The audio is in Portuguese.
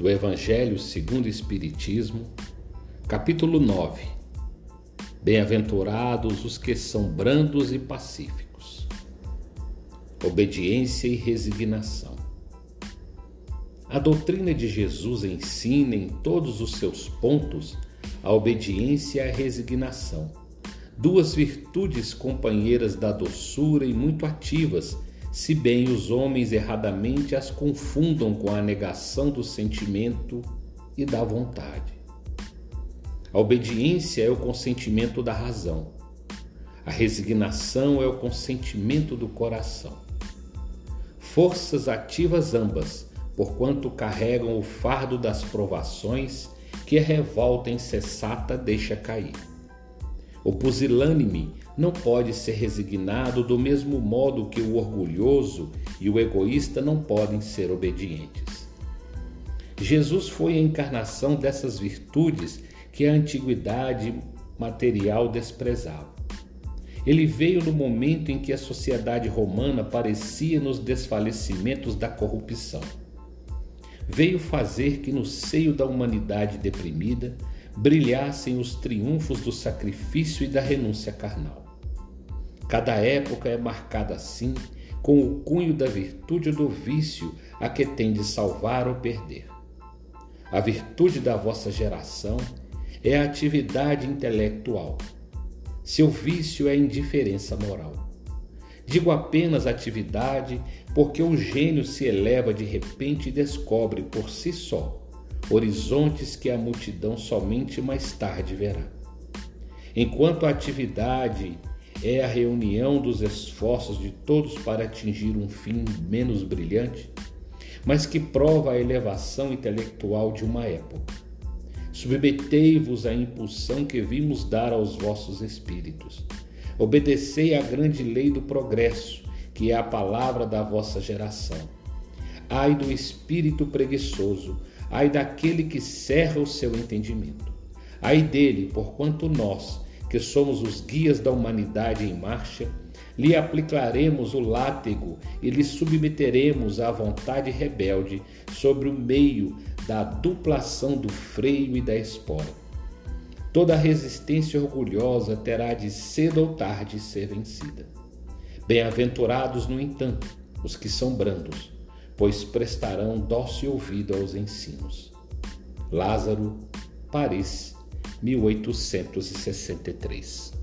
do Evangelho segundo o Espiritismo, capítulo 9. Bem-aventurados os que são brandos e pacíficos. Obediência e resignação. A doutrina de Jesus ensina em todos os seus pontos a obediência e a resignação, duas virtudes companheiras da doçura e muito ativas se bem os homens erradamente as confundam com a negação do sentimento e da vontade. A obediência é o consentimento da razão. A resignação é o consentimento do coração. Forças ativas ambas, porquanto carregam o fardo das provações que a revolta insensata deixa cair. O pusilânime não pode ser resignado do mesmo modo que o orgulhoso e o egoísta não podem ser obedientes. Jesus foi a encarnação dessas virtudes que a antiguidade material desprezava. Ele veio no momento em que a sociedade romana parecia nos desfalecimentos da corrupção. Veio fazer que no seio da humanidade deprimida brilhassem os triunfos do sacrifício e da renúncia carnal. Cada época é marcada assim, com o cunho da virtude ou do vício a que tem de salvar ou perder. A virtude da vossa geração é a atividade intelectual. Seu vício é a indiferença moral. Digo apenas atividade porque o gênio se eleva de repente e descobre por si só horizontes que a multidão somente mais tarde verá. Enquanto a atividade é a reunião dos esforços de todos para atingir um fim menos brilhante, mas que prova a elevação intelectual de uma época. Submetei-vos à impulsão que vimos dar aos vossos espíritos. Obedecei à grande lei do progresso, que é a palavra da vossa geração. Ai do espírito preguiçoso, ai daquele que cerra o seu entendimento. Ai dele, porquanto nós, que somos os guias da humanidade em marcha, lhe aplicaremos o látego e lhe submeteremos à vontade rebelde sobre o meio da duplação do freio e da espora. Toda resistência orgulhosa terá de cedo ou tarde ser vencida. Bem-aventurados, no entanto, os que são brandos, pois prestarão dócil ouvido aos ensinos. Lázaro, Paris, 1863